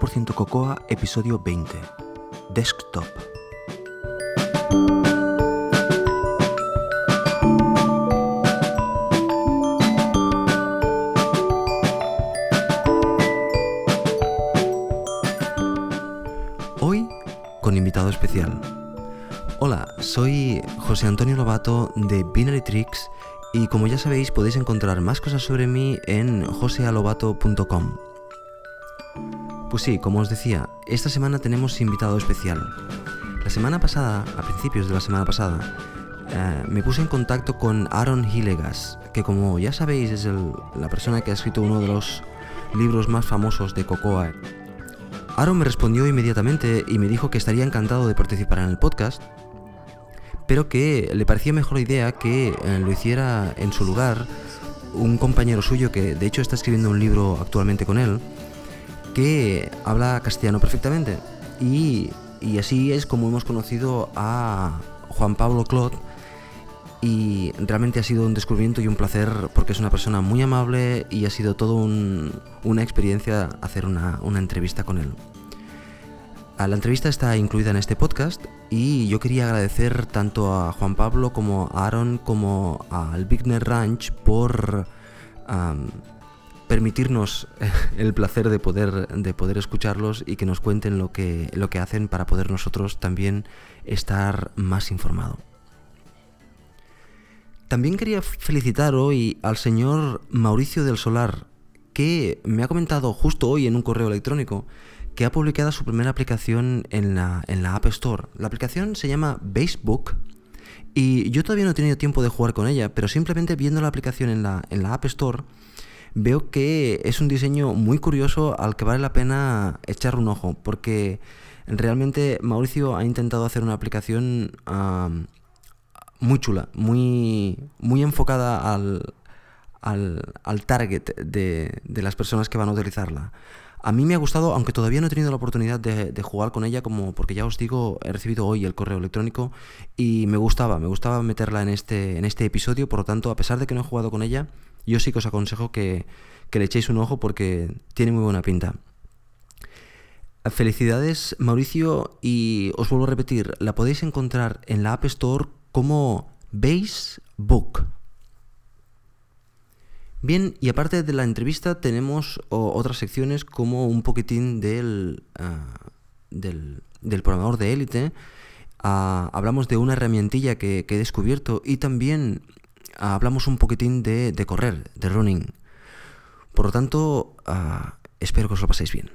100% Cocoa, episodio 20. Desktop. Hoy con invitado especial. Hola, soy José Antonio Lobato de Binary Tricks y como ya sabéis podéis encontrar más cosas sobre mí en josealobato.com. Pues sí, como os decía, esta semana tenemos invitado especial. La semana pasada, a principios de la semana pasada, eh, me puse en contacto con Aaron Hillegas, que como ya sabéis es la persona que ha escrito uno de los libros más famosos de Cocoa. Aaron me respondió inmediatamente y me dijo que estaría encantado de participar en el podcast, pero que le parecía mejor idea que eh, lo hiciera en su lugar un compañero suyo que de hecho está escribiendo un libro actualmente con él, que habla castellano perfectamente. Y, así es como hemos conocido a Juan Pablo Clot. Y realmente ha sido un descubrimiento y un placer porque es una persona muy amable y ha sido todo una experiencia hacer una, una entrevista con él. La entrevista está incluida en este podcast y yo quería agradecer tanto a Juan Pablo como a Aaron como al Bigner Ranch por permitirnos el placer de poder, de poder escucharlos y que nos cuenten lo que, lo que hacen para poder nosotros también estar más informado. También quería felicitar hoy al señor Mauricio del Solar, que me ha comentado justo hoy en un correo electrónico que ha publicado su primera aplicación en la, en la App Store. La aplicación se llama Basebook y yo todavía no he tenido tiempo de jugar con ella, pero simplemente viendo la aplicación en la, en la App Store veo que es un diseño muy curioso al que vale la pena echar un ojo, porque realmente Mauricio ha intentado hacer una aplicación muy chula, muy, muy enfocada al, al, target de, de, las personas que van a utilizarla. A mí me ha gustado, aunque todavía no he tenido la oportunidad de, de, jugar con ella, como porque ya os digo, he recibido hoy el correo electrónico y me gustaba, me gustaba meterla en este, en este episodio, por lo tanto, a pesar de que no he jugado con ella, yo sí que os aconsejo que, le echéis un ojo porque tiene muy buena pinta. Felicidades Mauricio y os vuelvo a repetir, la podéis encontrar en la App Store como Base Book. Bien, y aparte de la entrevista tenemos otras secciones como un poquitín del, ah, del, programador de élite. Ah, hablamos de una herramientilla que, que, he descubierto y también hablamos un poquitín de, correr, de running. Por lo tanto, ah, espero que os lo paséis bien.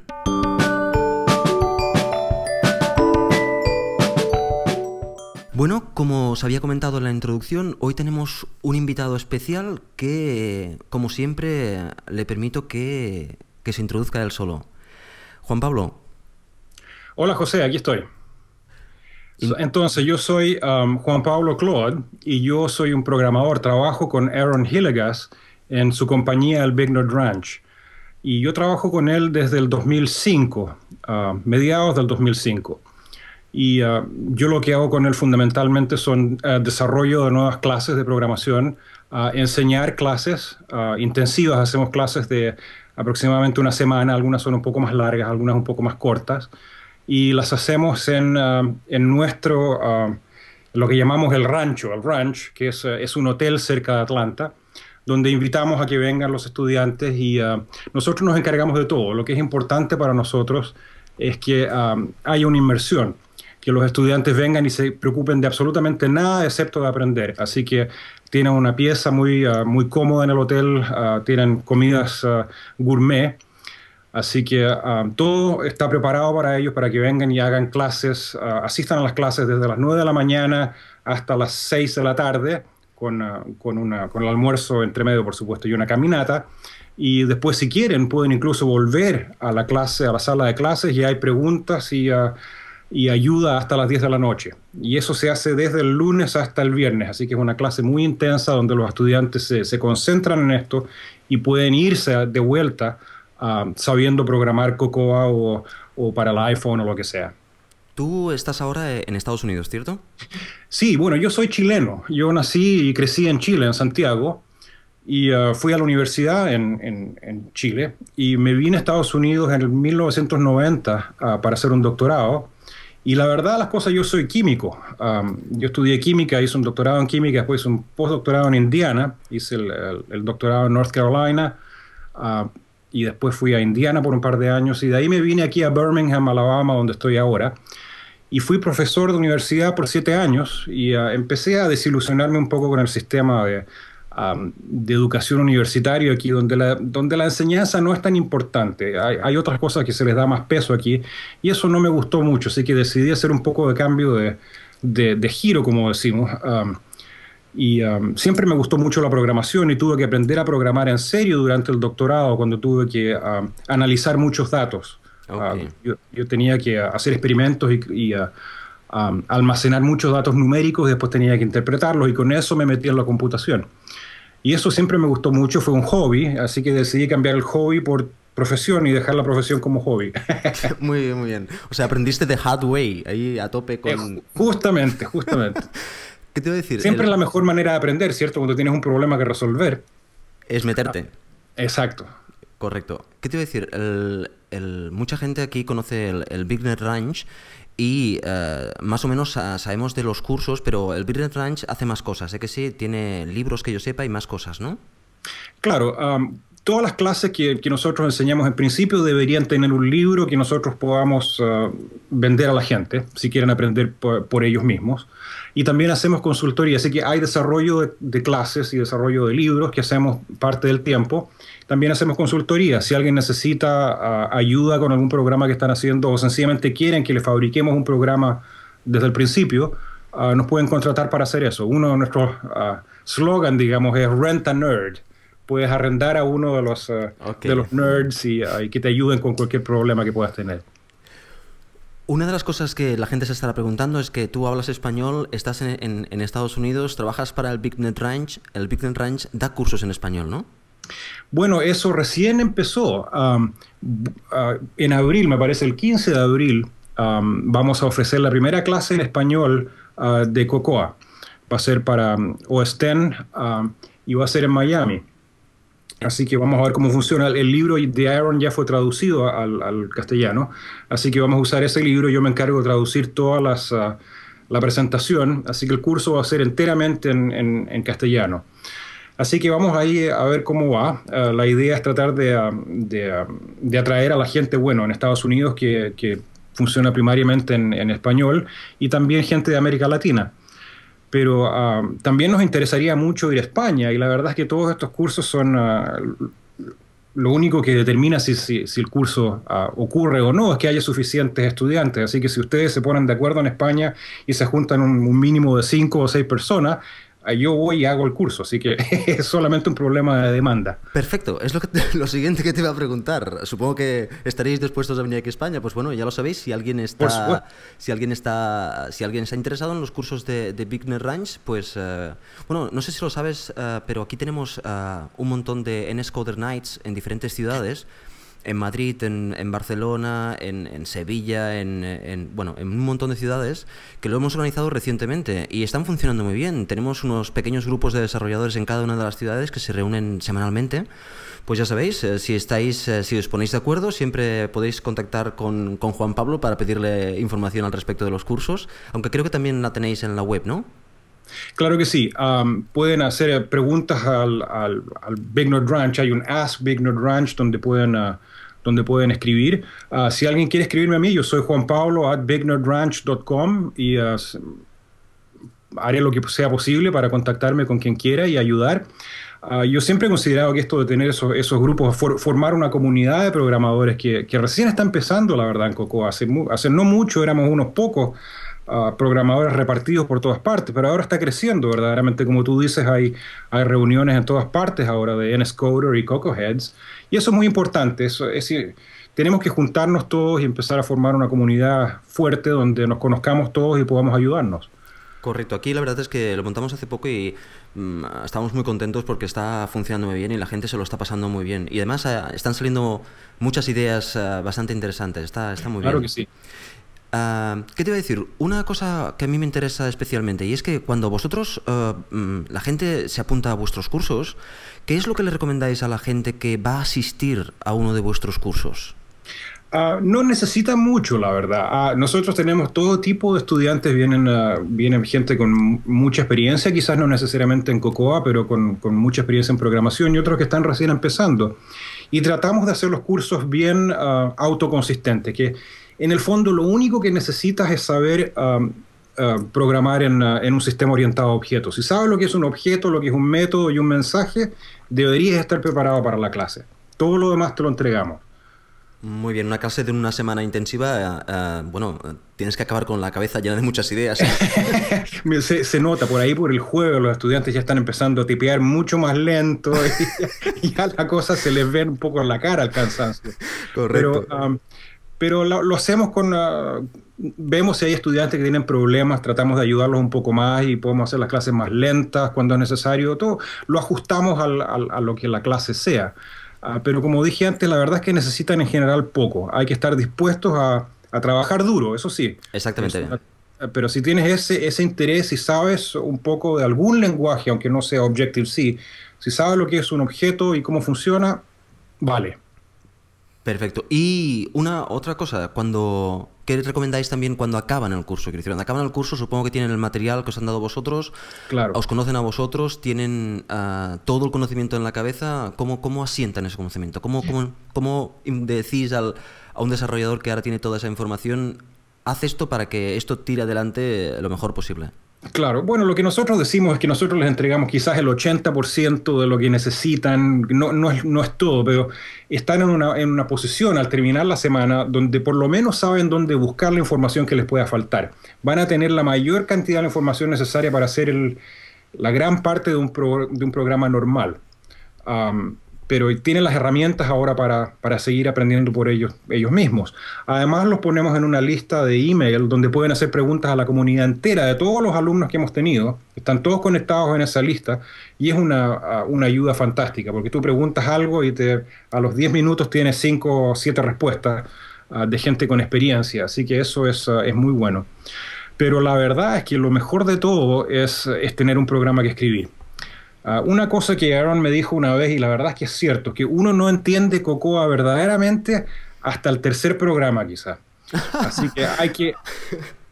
Bueno, como os había comentado en la introducción, hoy tenemos un invitado especial que, como siempre, le permito que, que se introduzca él solo. Juan Pablo. Hola José, aquí estoy. Entonces, yo soy um, Juan Pablo Claude y yo soy un programador. Trabajo con Aaron Hillegas en su compañía, el Big Nerd Ranch. Y yo trabajo con él desde el 2005, uh, mediados del 2005. Y uh, yo lo que hago con él fundamentalmente son uh, desarrollo de nuevas clases de programación, enseñar clases intensivas. Hacemos clases de aproximadamente una semana, algunas son un poco más largas, algunas un poco más cortas y las hacemos en, uh, en nuestro, uh, lo que llamamos el rancho, el ranch, que es, uh, es, un hotel cerca de Atlanta, donde invitamos a que vengan los estudiantes y nosotros nos encargamos de todo. Lo que es importante para nosotros es que haya una inmersión, que los estudiantes vengan y se preocupen de absolutamente nada excepto de aprender. Así que tienen una pieza muy, muy cómoda en el hotel, tienen comidas gourmet Así que um, todo está preparado para ellos, para que vengan y hagan clases, uh, asistan a las clases desde las 9 de la mañana hasta las 6 de la tarde, con, uh, con, una, con el almuerzo entre medio, por supuesto, y una caminata. Y después, si quieren, pueden incluso volver a la clase, a la sala de clases, y hay preguntas y, uh, y ayuda hasta las 10 de la noche. Y eso se hace desde el lunes hasta el viernes, así que es una clase muy intensa donde los estudiantes se, se concentran en esto y pueden irse de vuelta Um, sabiendo programar Cocoa o, o, para el iPhone o lo que sea. Tú estás ahora en Estados Unidos, ¿cierto? Sí, bueno, yo soy chileno. Yo nací y crecí en Chile, en Santiago. y uh, fui a la universidad en, en, Chile y me vine a Estados Unidos en el 1990 uh, para hacer un doctorado. Y la verdad, las cosas, yo soy químico. Um, yo estudié química, hice un doctorado en química, después hice un postdoctorado en Indiana, hice el, el, doctorado en North Carolina uh, y después fui a Indiana por un par de años y de ahí me vine aquí a Birmingham, Alabama, donde estoy ahora. Y fui profesor de universidad por siete años y uh, empecé a desilusionarme un poco con el sistema de, de educación universitaria aquí, donde la, donde la enseñanza no es tan importante. Hay, otras cosas que se les da más peso aquí y eso no me gustó mucho, así que decidí hacer un poco de cambio de, de, giro, como decimos. Y siempre me gustó mucho la programación y tuve que aprender a programar en serio durante el doctorado cuando tuve que analizar muchos datos. yo, tenía que hacer experimentos y, almacenar muchos datos numéricos y después tenía que interpretarlos y con eso me metí en la computación. Y eso siempre me gustó mucho, fue un hobby, así que decidí cambiar el hobby por profesión y dejar la profesión como hobby. muy bien, muy bien. O sea, aprendiste de hard way, ahí a tope con... Eh, justamente, justamente. ¿Qué te voy a decir? Siempre es la mejor manera de aprender, ¿cierto? Cuando tienes un problema que resolver. Es meterte. Exacto. Correcto. ¿Qué te voy a decir? El, mucha gente aquí conoce el, el Big Net Ranch y eh, más o menos sabemos de los cursos, pero el Brilliant Ranch hace más cosas, ¿eh que sí? Tiene libros que yo sepa y más cosas, ¿no? Claro, todas las clases que, nosotros enseñamos en principio deberían tener un libro que nosotros podamos uh, vender a la gente, si quieren aprender por, ellos mismos. Y también hacemos consultoría, así que hay desarrollo de clases y desarrollo de libros que hacemos parte del tiempo. También hacemos consultoría. Si alguien necesita ah, ayuda con algún programa que están haciendo o sencillamente quieren que le fabriquemos un programa desde el principio, ah, nos pueden contratar para hacer eso. Uno de nuestros uh, slogan, digamos, es Rent a Nerd. Puedes arrendar a uno de los, de los nerds y, que te ayuden con cualquier problema que puedas tener. Una de las cosas que la gente se estará preguntando es que tú hablas español, estás en, Estados Unidos, trabajas para el Big Net Ranch. El Big Net Ranch da cursos en español, ¿no? Bueno, eso recién empezó. Um, uh, en abril, me parece el 15 de abril, um, vamos a ofrecer la primera clase en español uh, de Cocoa. Va a ser para um, Oesten y va a ser en Miami. Así que vamos a ver cómo funciona. El libro de Aaron ya fue traducido al, castellano, así que vamos a usar ese libro. Yo me encargo de traducir toda uh, la presentación, así que el curso va a ser enteramente en castellano. Así que vamos ahí a ver cómo va. Eh, la idea es tratar de, ah, ah, de, atraer a la gente, bueno, en Estados Unidos que, que funciona primariamente en, en, español y también gente de América Latina. Pero ah, también nos interesaría mucho ir a España y la verdad es que todos estos cursos son lo único que determina si, si, el curso ocurre o no es que haya suficientes estudiantes. Así que si ustedes se ponen de acuerdo en España y se juntan un, un mínimo de cinco o seis personas, yo voy y hago el curso, así que es solamente un problema de demanda. Perfecto, es lo, que lo siguiente que te iba a preguntar. Supongo que estaréis dispuestos a venir aquí a España. Pues bueno, ya lo sabéis, si alguien está, si alguien está, si alguien está interesado en los cursos de, de Big Net Ranch, pues eh, bueno, no sé si lo sabes, eh, pero aquí tenemos eh, un montón de NS Coder Nights en diferentes ciudades en Madrid, en, Barcelona, en, Sevilla, en, bueno, en un montón de ciudades que lo hemos organizado recientemente y están funcionando muy bien. Tenemos unos pequeños grupos de desarrolladores en cada una de las ciudades que se reúnen semanalmente. Pues ya sabéis, eh, si estáis, eh, si os ponéis de acuerdo, siempre podéis contactar con, Juan Pablo para pedirle información al respecto de los cursos, aunque creo que también la tenéis en la web, ¿no? Claro que sí. pueden hacer preguntas al, al, Big Nord Ranch. Hay un Ask Big Nord Ranch donde pueden ah, donde pueden escribir. Ah, si alguien quiere escribirme a mí, yo soy Juan Pablo at bignerdrantch.com y ah, haré lo que sea posible para contactarme con quien quiera y ayudar. Ah, yo siempre he considerado que esto de tener esos, grupos, formar una comunidad de programadores que, recién está empezando, la verdad, en Cocoa. Hace, no mucho éramos unos pocos programadores repartidos por todas partes, pero ahora está creciendo verdaderamente, como tú dices, hay, hay reuniones en todas partes ahora de NSCoder y Coco Heads, y eso es muy importante, eso, es decir, tenemos que juntarnos todos y empezar a formar una comunidad fuerte donde nos conozcamos todos y podamos ayudarnos. Correcto, aquí la verdad es que lo montamos hace poco y mm, estamos muy contentos porque está funcionando muy bien y la gente se lo está pasando muy bien. Y además eh, están saliendo muchas ideas eh, bastante interesantes, está, está muy bien. Claro que sí. Ah, ¿Qué te iba a decir? Una cosa que a mí me interesa especialmente, y es que cuando vosotros, mm, la gente se apunta a vuestros cursos, ¿qué es lo que le recomendáis a la gente que va a asistir a uno de vuestros cursos? Ah, no necesita mucho, la verdad. nosotros tenemos todo tipo de estudiantes, vienen, vienen gente con mucha experiencia, quizás no necesariamente en Cocoa, pero con, con, mucha experiencia en programación y otros que están recién empezando. Y tratamos de hacer los cursos bien autoconsistentes, que en el fondo lo único que necesitas es saber um, uh, programar uh, en, un sistema orientado a objetos. Si sabes lo que es un objeto, lo que es un método y un mensaje, deberías estar preparado para la clase. Todo lo demás te lo entregamos. Muy bien, una clase de una semana intensiva, uh, bueno, tienes que acabar con la cabeza llena de muchas ideas. se, nota por ahí, por el juego, los estudiantes ya están empezando a tipear mucho más lento y, ya la cosa se les ve un poco en la cara al cansancio. Correcto. Pero, um, pero lo, hacemos con... Ah, vemos si hay estudiantes que tienen problemas, tratamos de ayudarlos un poco más y podemos hacer las clases más lentas cuando es necesario, todo lo ajustamos a lo que la clase sea. Ah, pero como dije antes, la verdad es que necesitan en general poco, hay que estar dispuestos a, trabajar duro, eso sí. Exactamente. pero si tienes ese, ese interés y sabes un poco de algún lenguaje, aunque no sea Objective-C, si sabes lo que es un objeto y cómo funciona, vale. Perfecto. Y una otra cosa, cuando ¿qué recomendáis también cuando acaban el curso? Cuando acaban el curso, supongo que tienen el material que os han dado vosotros, claro. os conocen a vosotros, tienen ah, todo el conocimiento en la cabeza. ¿Cómo, cómo asientan ese conocimiento? ¿Cómo, cómo, cómo decís al, a un desarrollador que ahora tiene toda esa información, haz esto para que esto tire adelante lo mejor posible? Claro, bueno, lo que nosotros decimos es que nosotros les entregamos quizás el 80% de lo que necesitan, no, no, es, no, es, todo, pero están en una, en una, posición al terminar la semana donde por lo menos saben dónde buscar la información que les pueda faltar. Van a tener la mayor cantidad de información necesaria para hacer el, la gran parte de un, de un programa normal pero tienen las herramientas ahora para, para, seguir aprendiendo por ellos, ellos mismos. Además, los ponemos en una lista de email donde pueden hacer preguntas a la comunidad entera de todos los alumnos que hemos tenido. Están todos conectados en esa lista y es una, una ayuda fantástica porque tú preguntas algo y te, a los 10 minutos tienes 5 o 7 respuestas uh, de gente con experiencia. Así que eso es, uh, es muy bueno. Pero la verdad es que lo mejor de todo es, es tener un programa que escribir. Ah, una cosa que Aaron me dijo una vez, y la verdad es que es cierto, que uno no entiende Cocoa verdaderamente hasta el tercer programa quizás. Así que hay que,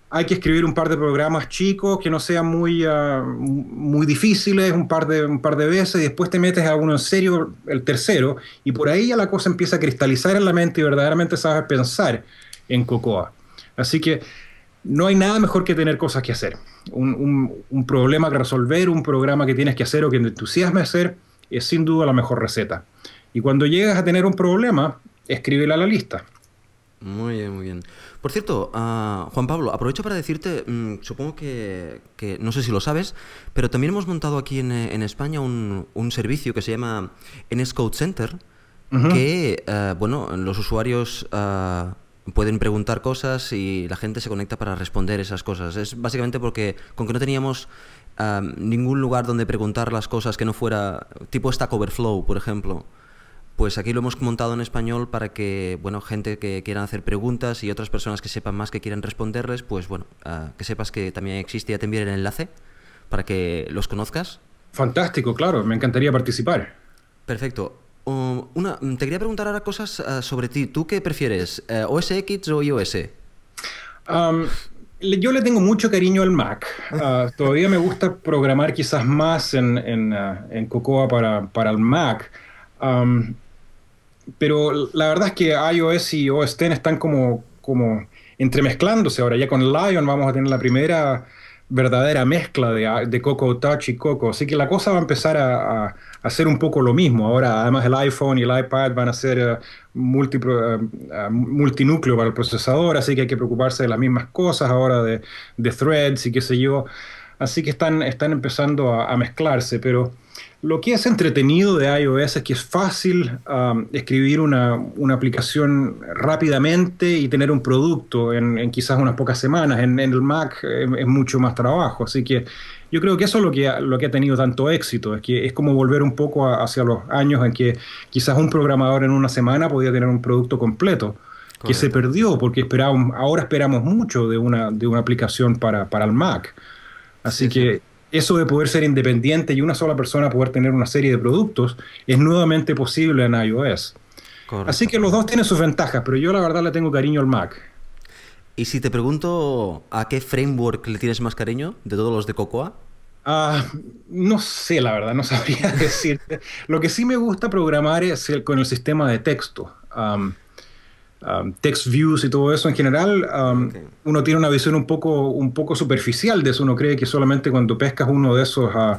hay que escribir un par de programas chicos que no sean muy, uh, muy difíciles, un par, de, un par de veces, y después te metes a uno en serio, el tercero, y por ahí ya la cosa empieza a cristalizar en la mente y verdaderamente sabes pensar en Cocoa. Así que no hay nada mejor que tener cosas que hacer. Un, problema que resolver, un programa que tienes que hacer o que te entusiasme hacer, es sin duda la mejor receta. Y cuando llegas a tener un problema, escríbela a la lista. Muy bien, muy bien. Por cierto, ah, Juan Pablo, aprovecho para decirte, mm, supongo que, no sé si lo sabes, pero también hemos montado aquí en, España un, servicio que se llama NS Code Center, que, eh, bueno, los usuarios ah, pueden preguntar cosas y la gente se conecta para responder esas cosas. Es básicamente porque con que no teníamos ningún lugar donde preguntar las cosas que no fuera tipo Stack Overflow, por ejemplo. Pues aquí lo hemos montado en español para que, bueno, gente que quieran hacer preguntas y otras personas que sepan más que quieran responderles, pues bueno, ah, que sepas que también existe, ya te enviaré el enlace para que los conozcas. Fantástico, claro, me encantaría participar. Perfecto una, te quería preguntar ahora cosas eh, sobre ti. ¿Tú qué prefieres, eh, OS X o iOS? yo le tengo mucho cariño al Mac. Ah, todavía me gusta programar quizás más en, en, ah, en Cocoa para, para, el Mac. pero la verdad es que iOS y OS X están como, como entremezclándose ahora. Ya con Lion vamos a tener la primera verdadera mezcla de, de Coco Touch y Coco. Así que la cosa va a empezar a, hacer un poco lo mismo. Ahora, además, el iPhone y el iPad van a ser uh, multinúcleo para el procesador, así que hay que preocuparse de las mismas cosas ahora, de, threads y qué sé yo. Así que están, están empezando a, mezclarse, pero lo que es entretenido de iOS es que es fácil um, escribir una, una, aplicación rápidamente y tener un producto en, quizás unas pocas semanas. En, el Mac es, mucho más trabajo, así que yo creo que eso es lo que, ha, lo que ha tenido tanto éxito, es que es como volver un poco hacia los años en que quizás un programador en una semana podía tener un producto completo. que se perdió porque esperábamos, ahora esperamos mucho de una, de una aplicación para, para el Mac. Así que eso de poder ser independiente y una sola persona poder tener una serie de productos es nuevamente posible en iOS. Así que los dos tienen sus ventajas, pero yo la verdad le tengo cariño al Mac. Y si te pregunto a qué framework le tienes más cariño de todos los de Cocoa? Ah, no sé, la verdad, no sabría decirte. Lo que sí me gusta programar es el, con el sistema de texto. text views y todo eso en general, uno tiene una visión un poco, un poco superficial de eso. Uno cree que solamente cuando pescas uno de esos uh,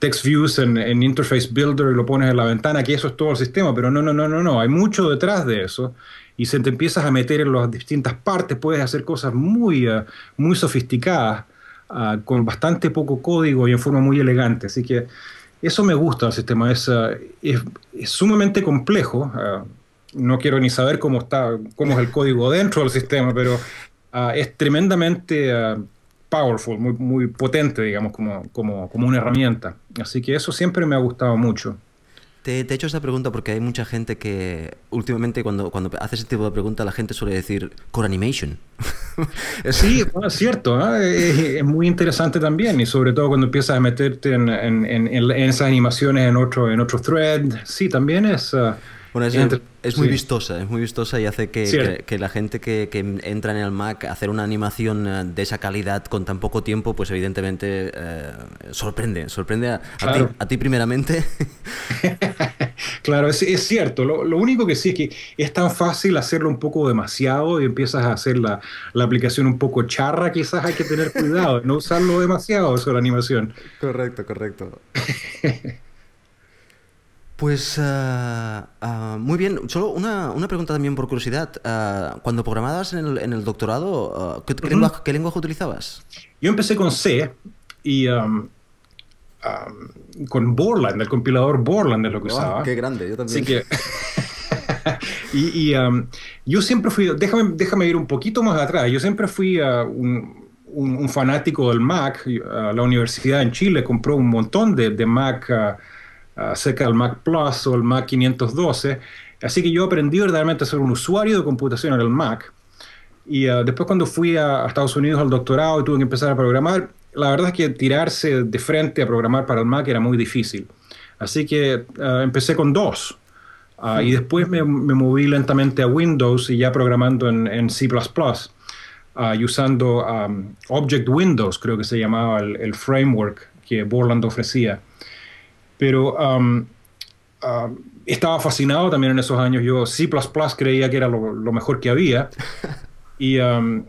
text views en, en, Interface Builder y lo pones en la ventana, que eso es todo el sistema. Pero no, no, no, no, no. Hay mucho detrás de eso. Y si te empiezas a meter en las distintas partes, puedes hacer cosas muy, uh, muy sofisticadas. Ah, con bastante poco código y en forma muy elegante. Así que eso me gusta del sistema, es, ah, es, sumamente complejo. Ah, no quiero ni saber cómo, está, cómo es el código dentro del sistema, pero es tremendamente powerful, muy, muy potente, digamos, como, como, como una herramienta. Así que eso siempre me ha gustado mucho. Te, he hecho esta pregunta porque hay mucha gente que últimamente cuando, cuando hace ese tipo de pregunta la gente suele decir Core Animation. sí, es cierto, es, muy interesante también y sobre todo cuando empiezas a meterte en, en, en, esas animaciones en otro, en otro thread, sí, también es... Uh, bueno, es, muy vistosa, es muy vistosa y hace que, que, la gente que, que, entra en el Mac hacer una animación eh, de esa calidad con tan poco tiempo, pues evidentemente eh, sorprende, sorprende a, ti, a, ti, primeramente. claro, es, es cierto. Lo, lo, único que sí es que es tan fácil hacerlo un poco demasiado y empiezas a hacer la, la aplicación un poco charra, quizás hay que tener cuidado, no usarlo demasiado eso la animación. Correcto, correcto. Pues ah, muy bien, solo una, una, pregunta también por curiosidad. Uh, cuando programabas en el, en el doctorado, ¿qué, lenguaje, ¿qué, lenguaje, utilizabas? Yo empecé con C y um, um, con Borland, el compilador Borland es lo que usaba. Qué grande, yo también. Así que, y, y um, yo siempre fui, déjame, déjame ir un poquito más atrás, yo siempre fui un, un, un, fanático del Mac. la universidad en Chile compró un montón de, de Mac acerca del Mac Plus o el Mac 512. Así que yo aprendí verdaderamente a ser un usuario de computación en el Mac. Y uh, después cuando fui a, Estados Unidos al doctorado y tuve que empezar a programar, la verdad es que tirarse de frente a programar para el Mac era muy difícil. Así que uh, empecé con dos. Uh, y después me, me, moví lentamente a Windows y ya programando en, en C ⁇ y usando um, Object Windows, creo que se llamaba el, el framework que Borland ofrecía. Pero um, um, estaba fascinado también en esos años. Yo C creía que era lo, mejor que había. Y, um,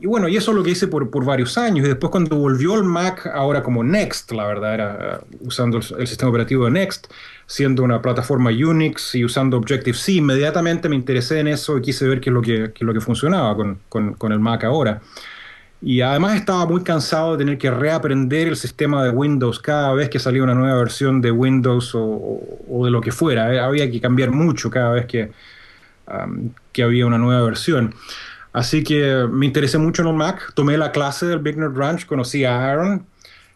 y, bueno, y eso es lo que hice por, por, varios años. Y después cuando volvió el Mac, ahora como Next, la verdad, era uh, usando el, sistema operativo de Next, siendo una plataforma Unix y usando Objective-C, inmediatamente me interesé en eso y quise ver qué es lo que, qué es lo que funcionaba con, con, con el Mac ahora. Y además estaba muy cansado de tener que reaprender el sistema de Windows cada vez que salía una nueva versión de Windows o, de lo que fuera. Eh, había que cambiar mucho cada vez que, que había una nueva versión. Así que me interesé mucho en el Mac, tomé la clase del Big Nerd Ranch, conocí a Aaron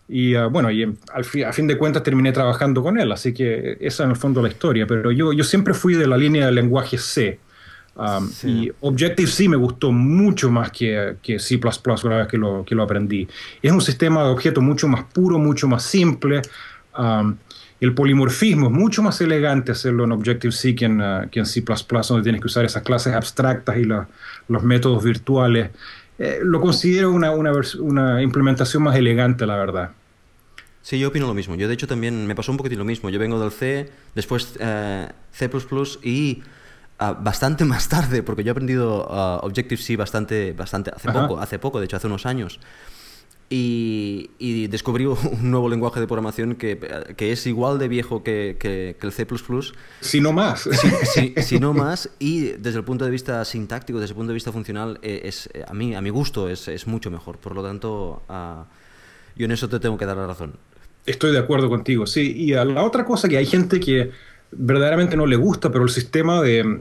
y ah, bueno, y al a fin de cuentas terminé trabajando con él, así que esa en el fondo la historia. Pero yo, yo siempre fui de la línea del lenguaje C. Um, y Objective-C me gustó mucho más que, que C una vez que lo, que lo aprendí. Es un sistema de objetos mucho más puro, mucho más simple. Um, el polimorfismo es mucho más elegante hacerlo en Objective-C que, en, uh, que en C, donde tienes que usar esas clases abstractas y los métodos virtuales. Eh, lo considero una, una, una, implementación más elegante, la verdad. Sí, yo opino lo mismo. Yo, de hecho, también me pasó un poquito lo mismo. Yo vengo del C, después eh, C y Ah, bastante más tarde, porque yo he aprendido uh, Objective-C bastante, bastante hace poco, hace poco, de hecho hace unos años. Y, y descubrí un nuevo lenguaje de programación que, que es igual de viejo que, que, el C++. Si no más. Si, no más, y desde el punto de vista sintáctico, desde el punto de vista funcional, eh, es, a, mí, a mi gusto es, es mucho mejor. Por lo tanto, uh, yo en eso te tengo que dar la razón. Estoy de acuerdo contigo, sí. Y la otra cosa que hay gente que verdaderamente no le gusta, pero el sistema de,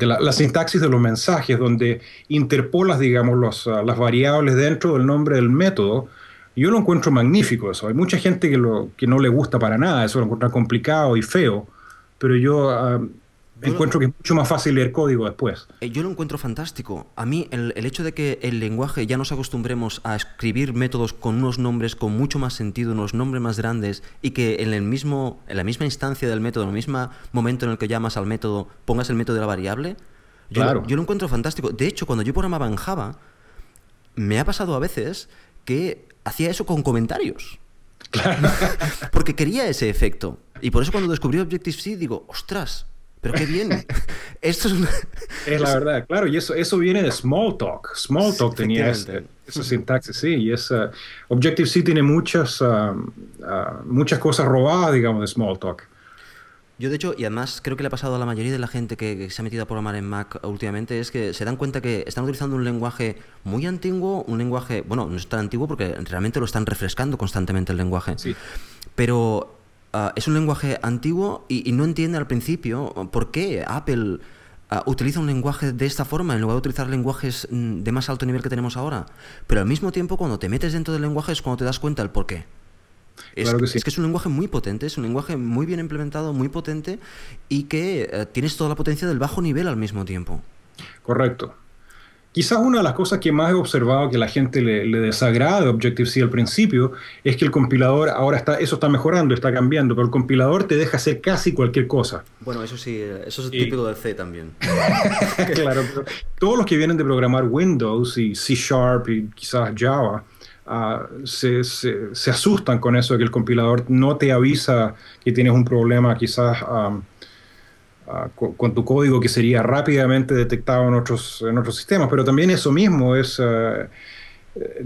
la, sintaxis de los mensajes, donde interpolas, digamos, ah, las variables dentro del nombre del método, yo lo encuentro magnífico eso. Hay mucha gente que, lo, que no le gusta para nada, eso lo encuentra complicado y feo, pero yo, encuentro que es mucho más fácil leer código después. Eh, yo lo encuentro fantástico. A mí el, el, hecho de que el lenguaje ya nos acostumbremos a escribir métodos con unos nombres con mucho más sentido, unos nombres más grandes y que en, el mismo, en la misma instancia del método, en el mismo momento en el que llamas al método, pongas el método de la variable, yo, Claro. yo lo encuentro fantástico. De hecho, cuando yo programaba en Java, me ha pasado a veces que hacía eso con comentarios. Porque quería ese efecto. Y por eso cuando descubrí Objective-C digo, ostras, pero qué bien. Esto es una... Es la verdad, claro, y eso, eso viene de Smalltalk. Smalltalk tenía Efectivamente. esa sintaxis, sí, y esa, Objective-C tiene muchas, ah, ah, muchas cosas robadas, digamos, de Smalltalk. Yo, de hecho, y además creo que le ha pasado a la mayoría de la gente que, que se ha metido a programar en Mac últimamente, es que se dan cuenta que están utilizando un lenguaje muy antiguo, un lenguaje, bueno, no es tan antiguo porque realmente lo están refrescando constantemente el lenguaje. Sí. Pero ah, es un lenguaje antiguo y, y no entiende al principio por qué Apple ah, utiliza un lenguaje de esta forma en lugar de utilizar lenguajes mm, de más alto nivel que tenemos ahora. Pero al mismo tiempo, cuando te metes dentro del lenguaje es cuando te das cuenta el por qué. Es, Claro que sí. es que es un lenguaje muy potente, es un lenguaje muy bien implementado, muy potente y que eh, tienes toda la potencia del bajo nivel al mismo tiempo. Correcto. Quizás una de las cosas que más he observado que la gente le, le desagrada de Objective-C al principio es que el compilador ahora está, eso está mejorando, está cambiando, pero el compilador te deja hacer casi cualquier cosa. Bueno, eso sí, eso es Y- típico del C también. claro, pero todos los que vienen de programar Windows y C Sharp y quizás Java ah, se, se- se asustan con eso de que el compilador no te avisa que tienes un problema quizás ah, ah, con, con tu código que sería rápidamente detectado en otros, en otros sistemas, pero también eso mismo es, ah,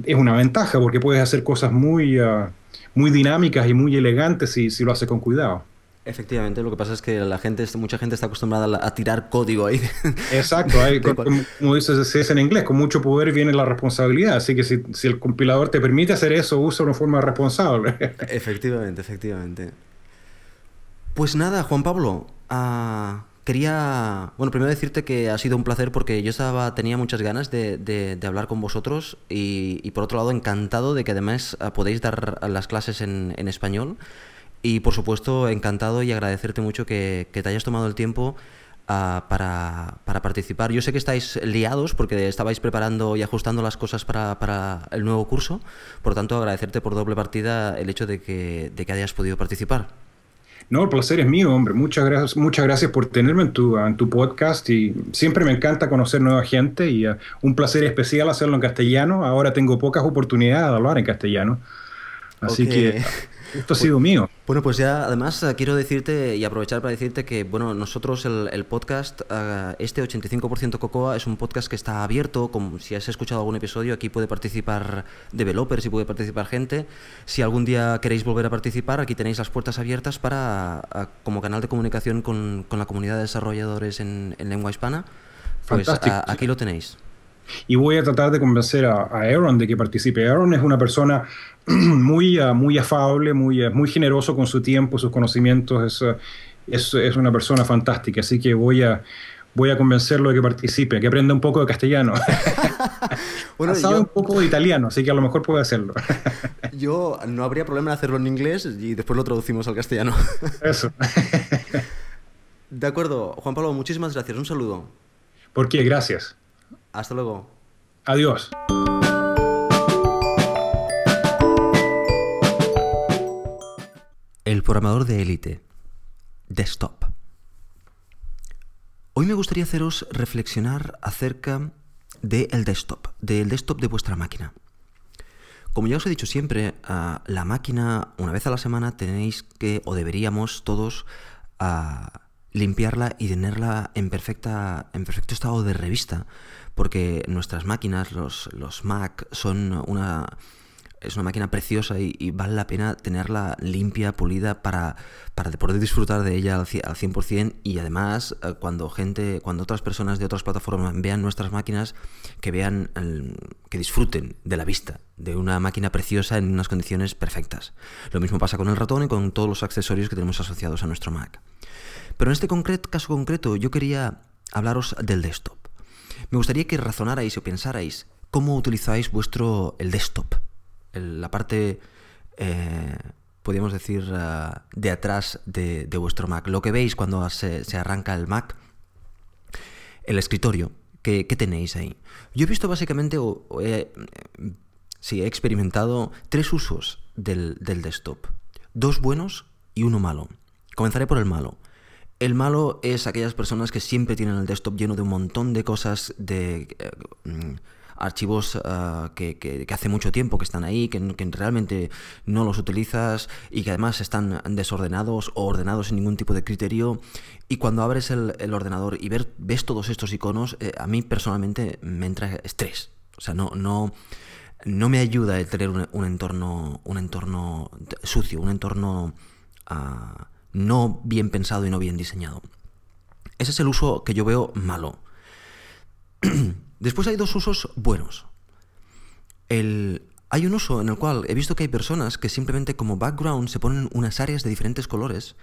es una ventaja porque puedes hacer cosas muy, ah, muy dinámicas y muy elegantes si, si lo haces con cuidado. Efectivamente, lo que pasa es que la gente, mucha gente está acostumbrada a, tirar código ahí. Exacto, hay, como dices, dice en inglés, con mucho poder viene la responsabilidad. Así que si, si el compilador te permite hacer eso, usa una forma responsable. efectivamente, efectivamente. Pues nada, Juan Pablo, ah, quería, bueno, primero decirte que ha sido un placer porque yo estaba, tenía muchas ganas de, de- hablar con vosotros y, por otro lado encantado de que además ah, podéis dar las clases en, en español y por supuesto encantado y agradecerte mucho que, que te hayas tomado el tiempo ah, para, para participar. Yo sé que estáis liados porque estabais preparando y ajustando las cosas para, para el nuevo curso, por tanto agradecerte por doble partida el hecho de que, de que hayas podido participar. No, el placer es mío, hombre. Muchas gracias, muchas gracias por tenerme en tu, en tu podcast y siempre me encanta conocer nueva gente y uh, un placer especial hacerlo en castellano. Ahora tengo pocas oportunidades de hablar en castellano. Así que esto ha sido mío. Bueno, pues ya además eh, quiero decirte y aprovechar para decirte que, bueno, nosotros el, el podcast, eh, este 85% Cocoa, es un podcast que está abierto, como si has escuchado algún episodio, aquí puede participar developers y puede participar gente. Si algún día queréis volver a participar, aquí tenéis las puertas abiertas para, eh, como canal de comunicación con, con la comunidad de desarrolladores en, en lengua hispana. Pues a- aquí lo tenéis. Y voy a tratar de convencer a, a Aaron de que participe. Aaron es una persona muy, uh, muy afable, muy, uh, muy generoso con su tiempo, sus conocimientos. Es, uh, es, es una persona fantástica, así que voy a, voy a convencerlo de que participe, que aprenda un poco de castellano. Bueno, Sabe yo- un poco de italiano, así que a lo mejor puede hacerlo. Yo no habría problema en hacerlo en inglés y después lo traducimos al castellano. Eso. De acuerdo, Juan Pablo, muchísimas gracias. Un saludo. ¿Por qué? Gracias. Hasta luego. Adiós. El programador de élite. Desktop. Hoy me gustaría haceros reflexionar acerca del desktop, del desktop de vuestra máquina. Como ya os he dicho siempre, ah, la máquina, una vez a la semana, tenéis que, o deberíamos todos, ah, limpiarla y tenerla en, perfecta, en perfecto estado de revista, porque nuestras máquinas, los, los Mac, son una, es una máquina preciosa y, vale la pena tenerla limpia, pulida, para, para poder disfrutar de ella al, ci- al 100% y además eh, cuando gente, cuando otras personas de otras plataformas vean nuestras máquinas, que vean, que disfruten de la vista de una máquina preciosa en unas condiciones perfectas. Lo mismo pasa con el ratón y con todos los accesorios que tenemos asociados a nuestro Mac. Pero en este concret- caso concreto yo quería hablaros del desktop. Me gustaría que razonarais o pensarais cómo utilizáis vuestro el desktop, la parte, eh, podríamos decir, de atrás de, vuestro Mac. Lo que veis cuando se, arranca el Mac, el escritorio, ¿qué, tenéis ahí? Yo he visto básicamente, o, he, sí, he experimentado tres usos del desktop. Dos buenos y uno malo. Comenzaré por el malo. El malo es aquellas personas que siempre tienen el desktop lleno de un montón de cosas, de eh, mm, archivos eh, que, hace mucho tiempo que están ahí, que, realmente no los utilizas y que además están desordenados o ordenados sin ningún tipo de criterio. Y cuando abres el, ordenador y ver, ves todos estos iconos, eh, a mí personalmente me entra estrés. O sea, no, no, no me ayuda el tener un, entorno, un entorno sucio, un entorno... Ah, no bien pensado y no bien diseñado. Ese es el uso que yo veo malo. Después hay dos usos buenos. hay un uso en el cual he visto que hay personas que simplemente como background se ponen unas áreas de diferentes colores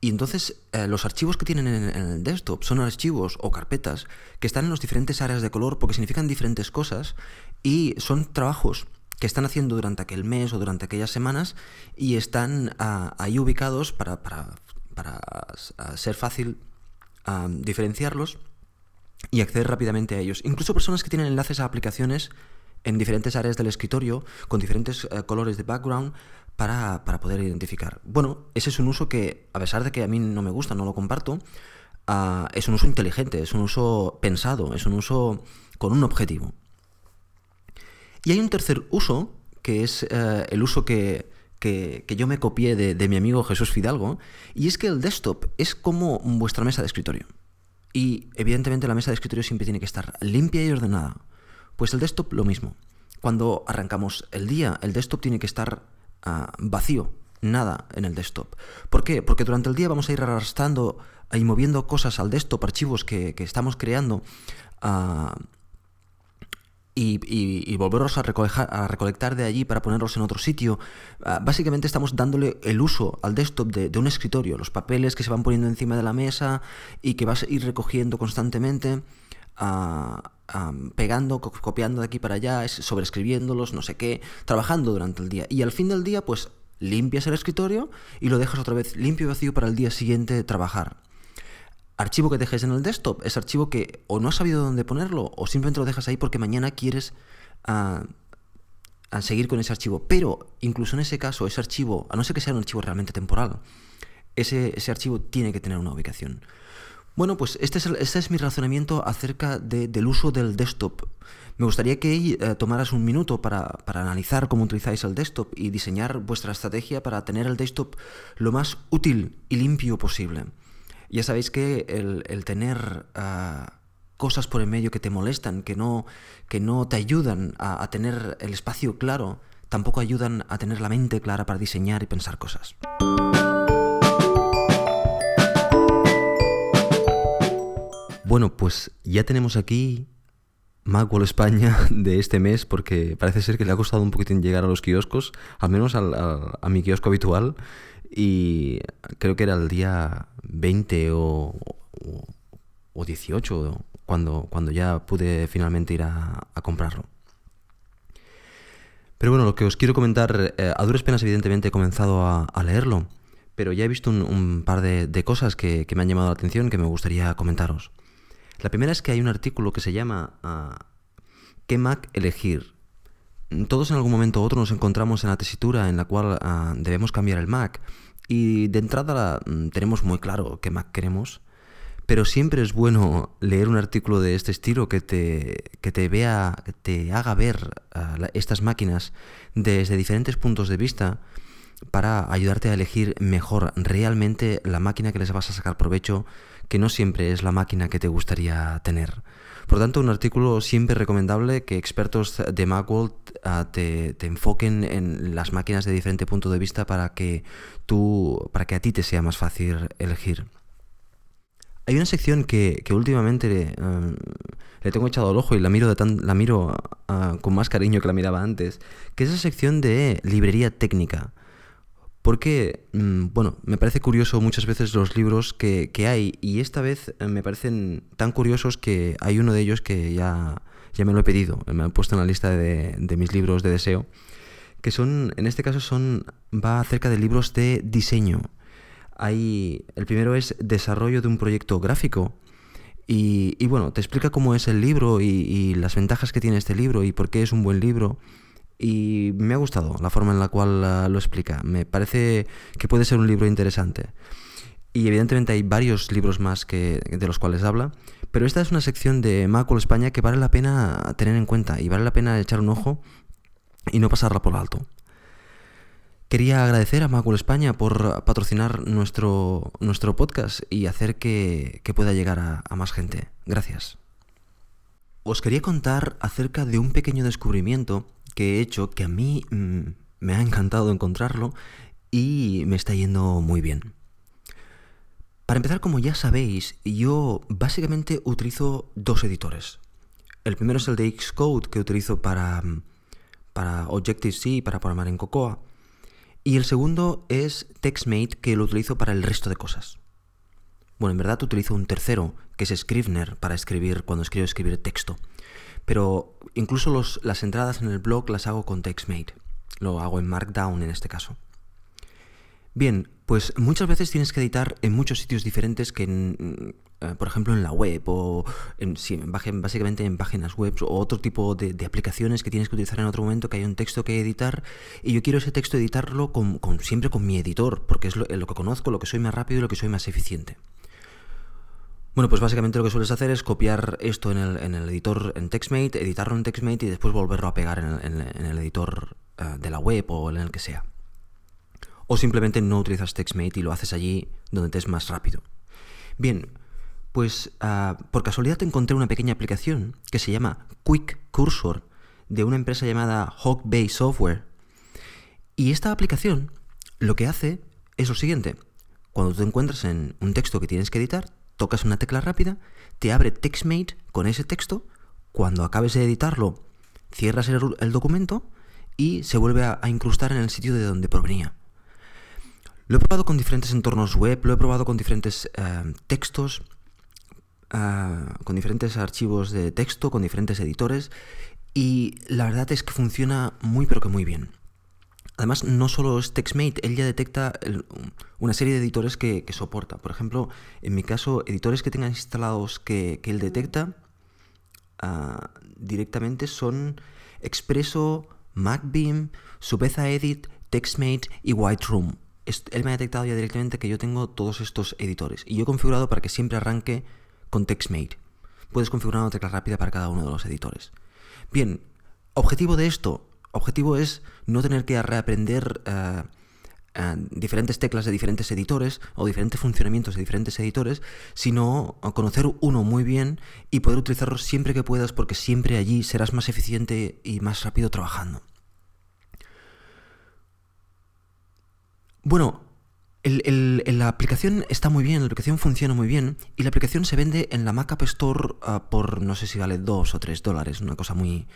y entonces eh, los archivos que tienen en, el desktop son archivos o carpetas que están en las diferentes áreas de color porque significan diferentes cosas y son trabajos que están haciendo durante aquel mes o durante aquellas semanas y están ah, ahí ubicados para, para, para ser fácil ah, diferenciarlos y acceder rápidamente a ellos. Incluso personas que tienen enlaces a aplicaciones en diferentes áreas del escritorio con diferentes eh, colores de background para, para, poder identificar. Bueno, ese es un uso que, a pesar de que a mí no me gusta, no lo comparto, ah, es un uso inteligente, es un uso pensado, es un uso con un objetivo. Y hay un tercer uso, que es eh, el uso que, yo me copié de, mi amigo Jesús Fidalgo, y es que el desktop es como vuestra mesa de escritorio. Y evidentemente la mesa de escritorio siempre tiene que estar limpia y ordenada. Pues el desktop lo mismo. Cuando arrancamos el día, el desktop tiene que estar ah, vacío, nada en el desktop. ¿Por qué? Porque durante el día vamos a ir arrastrando y moviendo cosas al desktop, archivos que, estamos creando. Uh, y, y, volverlos a, a, recolectar de allí para ponerlos en otro sitio. Ah, básicamente estamos dándole el uso al desktop de, un escritorio, los papeles que se van poniendo encima de la mesa y que vas a ir recogiendo constantemente, ah, ah, pegando, copiando de aquí para allá, sobreescribiéndolos, no sé qué, trabajando durante el día. Y al fin del día, pues limpias el escritorio y lo dejas otra vez limpio y vacío para el día siguiente trabajar archivo que dejes en el desktop es archivo que o no has sabido dónde ponerlo o simplemente lo dejas ahí porque mañana quieres ah, seguir con ese archivo. Pero incluso en ese caso, ese archivo, a no ser que sea un archivo realmente temporal, ese, archivo tiene que tener una ubicación. Bueno, pues este es, este es mi razonamiento acerca del uso del desktop. Me gustaría que eh, tomaras un minuto para, para, analizar cómo utilizáis el desktop y diseñar vuestra estrategia para tener el desktop lo más útil y limpio posible. Ya sabéis que el, tener ah, cosas por el medio que te molestan, que no, que no te ayudan a, tener el espacio claro, tampoco ayudan a tener la mente clara para diseñar y pensar cosas. Bueno, pues ya tenemos aquí Macworld España de este mes porque parece ser que le ha costado un poquitín llegar a los kioscos, al menos a mi kiosco habitual y creo que era el día 20 o, o 18 cuando, cuando ya pude finalmente ir a, comprarlo. Pero bueno, lo que os quiero comentar, eh, a duras penas evidentemente he comenzado a, leerlo, pero ya he visto un, par de, cosas que, me han llamado la atención que me gustaría comentaros. La primera es que hay un artículo que se llama ah, ¿Qué Mac elegir? Todos en algún momento u otro nos encontramos en la tesitura en la cual ah, debemos cambiar el Mac y de entrada mm, tenemos muy claro qué Mac queremos, pero siempre es bueno leer un artículo de este estilo que te, que te vea, te haga ver ah, estas máquinas desde diferentes puntos de vista para ayudarte a elegir mejor realmente la máquina que les vas a sacar provecho, que no siempre es la máquina que te gustaría tener. Por tanto, un artículo siempre recomendable que expertos de Macworld ah, te, enfoquen en las máquinas de diferente punto de vista para que, tú, para que a ti te sea más fácil elegir. Hay una sección que, últimamente ah, le tengo echado el ojo y la miro, la miro ah, con más cariño que la miraba antes, que es la sección de librería técnica. Porque, mm, bueno, me parece curioso muchas veces los libros que, hay y esta vez eh, me parecen tan curiosos que hay uno de ellos que ya, ya me lo he pedido, me han puesto en la lista de, mis libros de deseo, que son, en este caso son, va acerca de libros de diseño. Hay, el primero es desarrollo de un proyecto gráfico. Y, bueno, te explica cómo es el libro y, las ventajas que tiene este libro y por qué es un buen libro. Y me ha gustado la forma en la cual ah, lo explica. Me parece que puede ser un libro interesante. Y evidentemente hay varios libros más que, de los cuales habla. Pero esta es una sección de Macul España que vale la pena tener en cuenta y vale la pena echar un ojo y no pasarla por alto. Quería agradecer a Macul España por patrocinar nuestro, nuestro podcast y hacer que, pueda llegar a, más gente. Gracias. Os quería contar acerca de un pequeño descubrimiento que he hecho que a mí mm, me ha encantado encontrarlo y me está yendo muy bien. Para empezar, como ya sabéis, yo básicamente utilizo dos editores. El primero es el de Xcode que utilizo para, para Objective-C, para programar en Cocoa. Y el segundo es TextMate que lo utilizo para el resto de cosas. Bueno, en verdad utilizo un tercero, que es Scrivener, para escribir cuando escribo escribir texto. Pero incluso las entradas en el blog las hago con TextMate. Lo hago en Markdown en este caso. Bien, pues muchas veces tienes que editar en muchos sitios diferentes que, en, eh, por ejemplo, en la web o en, básicamente en páginas web o otro tipo de, aplicaciones que tienes que utilizar en otro momento que hay un texto que editar y yo quiero ese texto editarlo con, siempre con mi editor porque es lo, que conozco, lo que soy más rápido y lo que soy más eficiente. Bueno, pues básicamente lo que sueles hacer es copiar esto en el, editor en TextMate, editarlo en TextMate y después volverlo a pegar en el, editor eh, de la web o en el que sea o simplemente no utilizas TextMate y lo haces allí donde te es más rápido. Bien, pues ah, por casualidad encontré una pequeña aplicación que se llama Quick Cursor de una empresa llamada Hawk Bay Software. Y esta aplicación lo que hace es lo siguiente. Cuando te encuentras en un texto que tienes que editar, tocas una tecla rápida, te abre TextMate con ese texto, cuando acabes de editarlo, cierras el, documento y se vuelve a incrustar en el sitio de donde provenía. Lo he probado con diferentes entornos web, lo he probado con diferentes eh, textos, eh, con diferentes archivos de texto, con diferentes editores y la verdad es que funciona muy pero que muy bien. Además, no solo es TextMate, él ya detecta una serie de editores que, soporta. Por ejemplo, en mi caso, editores que tengan instalados que, él detecta ah, directamente son Expresso, MacBeam, Subeza Edit, TextMate y Whiteroom él me ha detectado ya directamente que yo tengo todos estos editores y yo he configurado para que siempre arranque con TextMate. Puedes configurar una tecla rápida para cada uno de los editores. Bien, objetivo de esto, objetivo es no tener que reaprender eh, eh, diferentes teclas de diferentes editores o diferentes funcionamientos de diferentes editores, sino conocer uno muy bien y poder utilizarlo siempre que puedas porque siempre allí serás más eficiente y más rápido trabajando. Bueno, la aplicación está muy bien, la aplicación funciona muy bien y la aplicación se vende en la Mac App Store por no sé si vale 2 o 3 dólares, una cosa muy...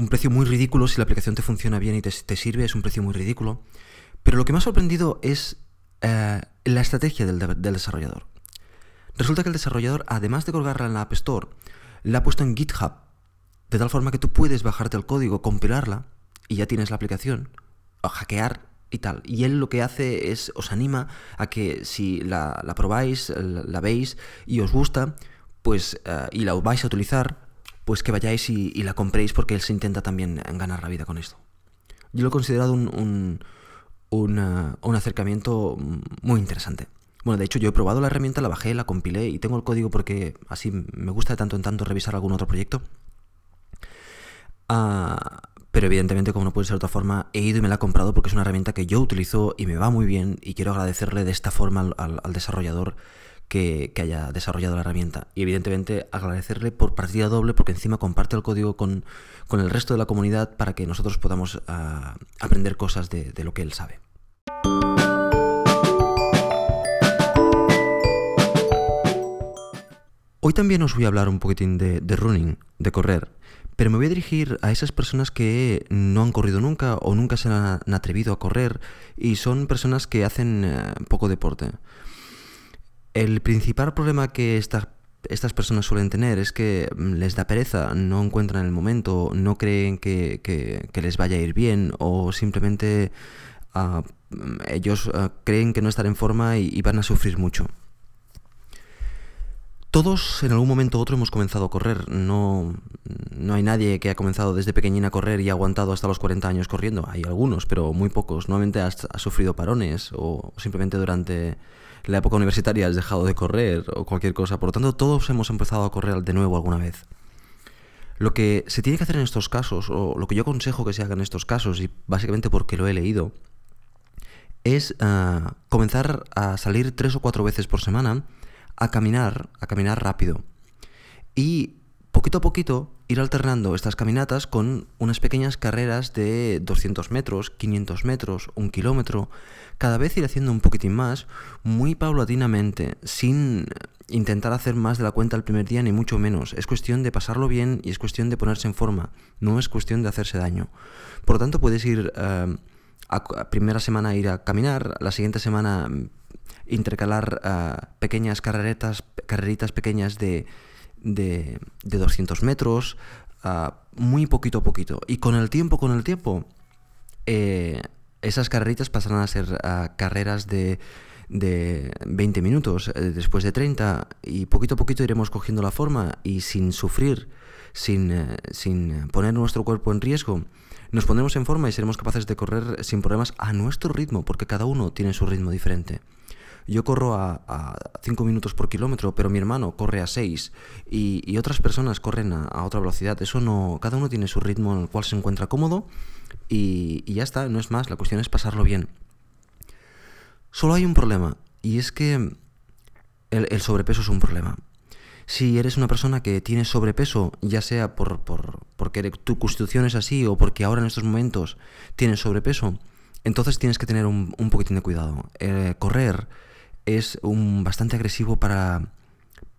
un precio muy ridículo si la aplicación te funciona bien y te, sirve, es un precio muy ridículo. Pero lo que me ha sorprendido es eh, la estrategia del, del desarrollador. Resulta que el desarrollador, además de colgarla en la App Store, la ha puesto en GitHub, de tal forma que tú puedes bajarte el código, compilarla y ya tienes la aplicación, o hackear y tal. Y él lo que hace es os anima a que si la, probáis, la, veis y os gusta, pues eh, y la vais a utilizar, pues que vayáis y, la compréis porque él se intenta también ganar la vida con esto. Yo lo he considerado un, un, eh, un, acercamiento muy interesante. Bueno, de hecho yo he probado la herramienta, la bajé, la compilé y tengo el código porque así me gusta de tanto en tanto revisar algún otro proyecto. Ah, pero evidentemente, como no puede ser de otra forma, he ido y me la he comprado porque es una herramienta que yo utilizo y me va muy bien y quiero agradecerle de esta forma al, desarrollador que, haya desarrollado la herramienta. Y evidentemente agradecerle por partida doble porque encima comparte el código con, el resto de la comunidad para que nosotros podamos ah, aprender cosas de, lo que él sabe. Hoy también os voy a hablar un poquitín de running, de correr. Pero me voy a dirigir a esas personas que no han corrido nunca o nunca se han atrevido a correr y son personas que hacen eh, poco deporte. El principal problema que estas estas personas suelen tener es que mm, les da pereza, no encuentran el momento, no creen que, que, les vaya a ir bien o simplemente ah, mm, ellos ah, creen que no están en forma y, van a sufrir mucho. Todos en algún momento u otro hemos comenzado a correr. No, no hay nadie que ha comenzado desde pequeñina a correr y ha aguantado hasta los 40 años corriendo. Hay algunos, pero muy pocos. Normalmente has, sufrido parones o simplemente durante la época universitaria has dejado de correr o cualquier cosa. Por lo tanto, todos hemos empezado a correr de nuevo alguna vez. Lo que se tiene que hacer en estos casos, o lo que yo aconsejo que se haga en estos casos, y básicamente porque lo he leído, es ah, comenzar a salir tres o cuatro veces por semana a caminar, a caminar rápido. Y poquito a poquito ir alternando estas caminatas con unas pequeñas carreras de 200 metros, 500 metros, un kilómetro, cada vez ir haciendo un poquitín más, muy paulatinamente, sin intentar hacer más de la cuenta el primer día, ni mucho menos. Es cuestión de pasarlo bien y es cuestión de ponerse en forma, no es cuestión de hacerse daño. Por lo tanto, puedes ir eh, a, primera semana ir a caminar, la siguiente semana intercalar uh, pequeñas carreretas, carreritas pequeñas de, de, 200 metros, uh, muy poquito a poquito. Y con el tiempo, con el tiempo, eh, esas carreritas pasarán a ser uh, carreras de, de 20 minutos, eh, después de 30, y poquito a poquito iremos cogiendo la forma y sin sufrir, sin, eh, sin poner nuestro cuerpo en riesgo, nos pondremos en forma y seremos capaces de correr sin problemas a nuestro ritmo, porque cada uno tiene su ritmo diferente. Yo corro a 5 minutos por kilómetro, pero mi hermano corre a 6 y, otras personas corren a, otra velocidad. Eso no, cada uno tiene su ritmo en el cual se encuentra cómodo y, ya está, no es más, la cuestión es pasarlo bien. Solo hay un problema y es que el, sobrepeso es un problema. Si eres una persona que tiene sobrepeso, ya sea por, porque tu constitución es así o porque ahora en estos momentos tienes sobrepeso, entonces tienes que tener un, poquitín de cuidado. Eh, correr es un, bastante agresivo para,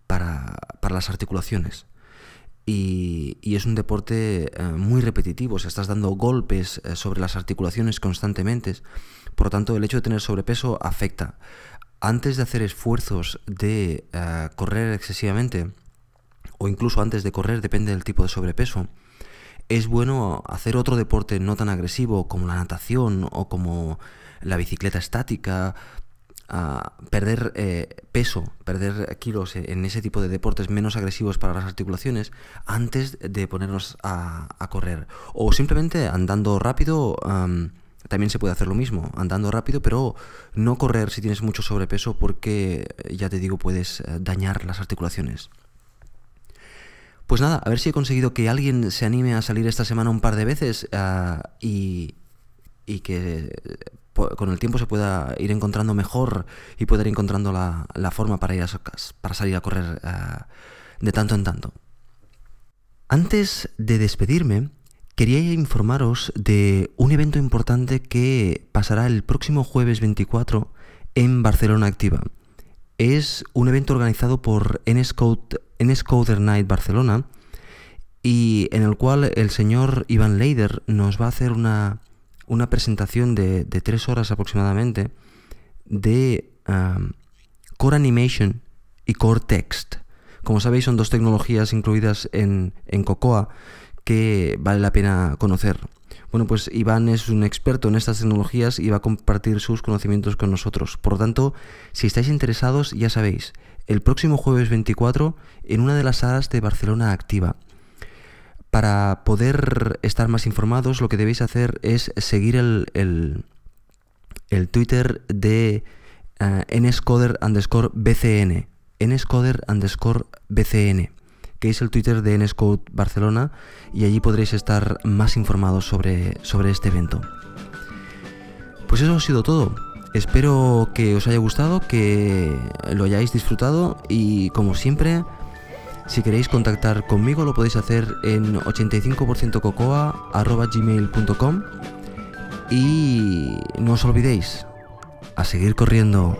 para, las articulaciones. Y, es un deporte eh, muy repetitivo, o estás dando golpes eh, sobre las articulaciones constantemente. Por lo tanto, el hecho de tener sobrepeso afecta. Antes de hacer esfuerzos de correr excesivamente, o incluso antes de correr, depende del tipo de sobrepeso, es bueno hacer otro deporte no tan agresivo como la natación o como la bicicleta estática, perder eh, peso, perder kilos en ese tipo de deportes menos agresivos para las articulaciones antes de ponernos a, correr. O simplemente andando rápido, también se puede hacer lo mismo, andando rápido, pero no correr si tienes mucho sobrepeso porque, ya te digo, puedes eh, dañar las articulaciones. Pues nada, a ver si he conseguido que alguien se anime a salir esta semana un par de veces ah, y, que con el tiempo se pueda ir encontrando mejor y poder encontrando la, forma para, ir a, para salir a correr ah, de tanto en tanto. Antes de despedirme, quería informaros de un evento importante que pasará el próximo jueves 24 en Barcelona Activa. Es un evento organizado por NSCoder Night Barcelona y en el cual el señor Iván Leider nos va a hacer una, presentación de, tres horas aproximadamente de Core Animation y Core Text. Como sabéis, son dos tecnologías incluidas en, en Cocoa que vale la pena conocer. Bueno, pues Iván es un experto en estas tecnologías y va a compartir sus conocimientos con nosotros. Por lo tanto, si estáis interesados, ya sabéis, el próximo jueves 24 en una de las salas de Barcelona Activa. Para poder estar más informados, lo que debéis hacer es seguir el, el, Twitter de uh, bcn. nscoder underscore bcn que es el Twitter de NSCode Barcelona y allí podréis estar más informados sobre, sobre este evento. Pues eso ha sido todo. Espero que os haya gustado, que lo hayáis disfrutado y como siempre, si queréis contactar conmigo lo podéis hacer en 85%cocoa.gmail.com y no os olvidéis, a seguir corriendo.